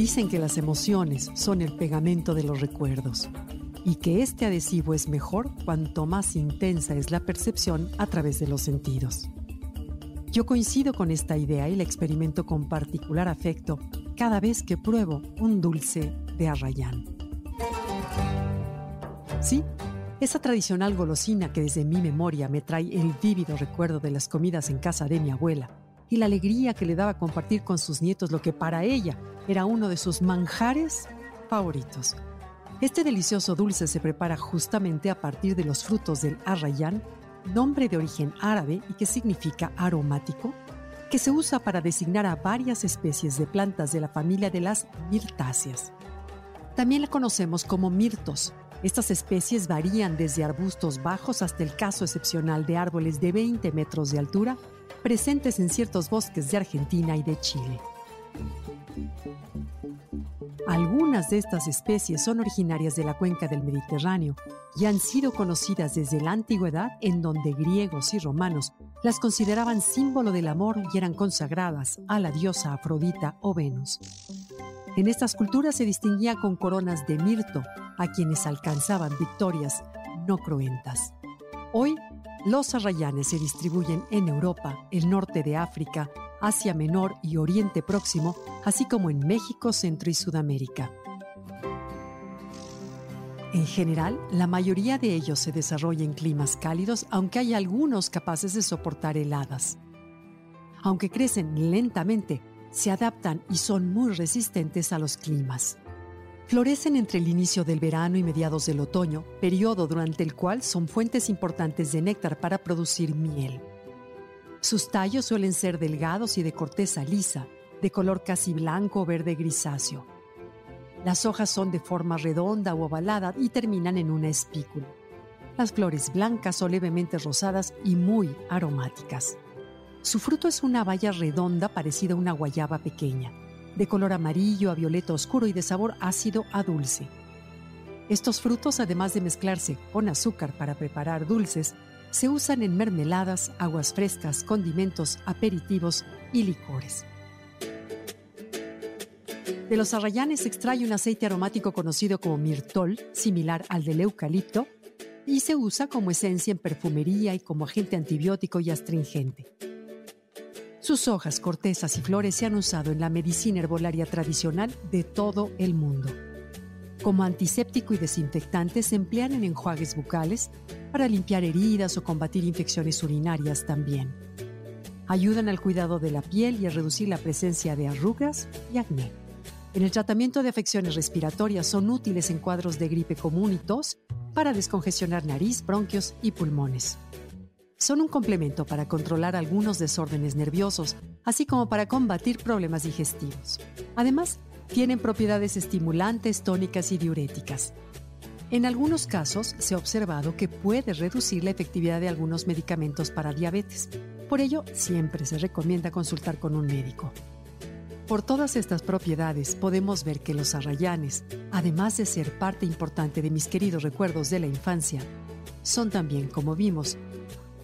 Dicen que las emociones son el pegamento de los recuerdos y que este adhesivo es mejor cuanto más intensa es la percepción a través de los sentidos. Yo coincido con esta idea y la experimento con particular afecto cada vez que pruebo un dulce de arrayán. Sí, esa tradicional golosina que desde mi memoria me trae el vívido recuerdo de las comidas en casa de mi abuela y la alegría que le daba compartir con sus nietos lo que para ella era uno de sus manjares favoritos. Este delicioso dulce se prepara justamente a partir de los frutos del arrayán, nombre de origen árabe y que significa aromático, que se usa para designar a varias especies de plantas de la familia de las mirtáceas. También la conocemos como mirtos. Estas especies varían desde arbustos bajos hasta el caso excepcional de árboles de 20 metros de altura, presentes en ciertos bosques de Argentina y de Chile. Algunas de estas especies son originarias de la cuenca del Mediterráneo y han sido conocidas desde la antigüedad en donde griegos y romanos las consideraban símbolo del amor y eran consagradas a la diosa Afrodita o Venus. En estas culturas se distinguía con coronas de mirto a quienes alcanzaban victorias no cruentas. Hoy, los arrayanes se distribuyen en Europa, el norte de África, Asia Menor y Oriente Próximo, así como en México, Centro y Sudamérica. En general, la mayoría de ellos se desarrolla en climas cálidos, aunque hay algunos capaces de soportar heladas. Aunque crecen lentamente, se adaptan y son muy resistentes a los climas. Florecen entre el inicio del verano y mediados del otoño, periodo durante el cual son fuentes importantes de néctar para producir miel. Sus tallos suelen ser delgados y de corteza lisa, de color casi blanco o verde grisáceo. Las hojas son de forma redonda o ovalada y terminan en una espícula. Las flores blancas o levemente rosadas y muy aromáticas. Su fruto es una baya redonda parecida a una guayaba pequeña, de color amarillo a violeta oscuro y de sabor ácido a dulce. Estos frutos, además de mezclarse con azúcar para preparar dulces, se usan en mermeladas, aguas frescas, condimentos, aperitivos y licores. De los arrayanes se extrae un aceite aromático conocido como mirtol, similar al del eucalipto, y se usa como esencia en perfumería y como agente antibiótico y astringente. Sus hojas, cortezas y flores se han usado en la medicina herbolaria tradicional de todo el mundo. Como antiséptico y desinfectante se emplean en enjuagues bucales para limpiar heridas o combatir infecciones urinarias también. Ayudan al cuidado de la piel y a reducir la presencia de arrugas y acné. En el tratamiento de afecciones respiratorias son útiles en cuadros de gripe común y tos para descongestionar nariz, bronquios y pulmones. Son un complemento para controlar algunos desórdenes nerviosos, así como para combatir problemas digestivos. Además, tienen propiedades estimulantes, tónicas y diuréticas. En algunos casos se ha observado que puede reducir la efectividad de algunos medicamentos para diabetes. Por ello, siempre se recomienda consultar con un médico. Por todas estas propiedades podemos ver que los arrayanes, además de ser parte importante de mis queridos recuerdos de la infancia, son también, como vimos,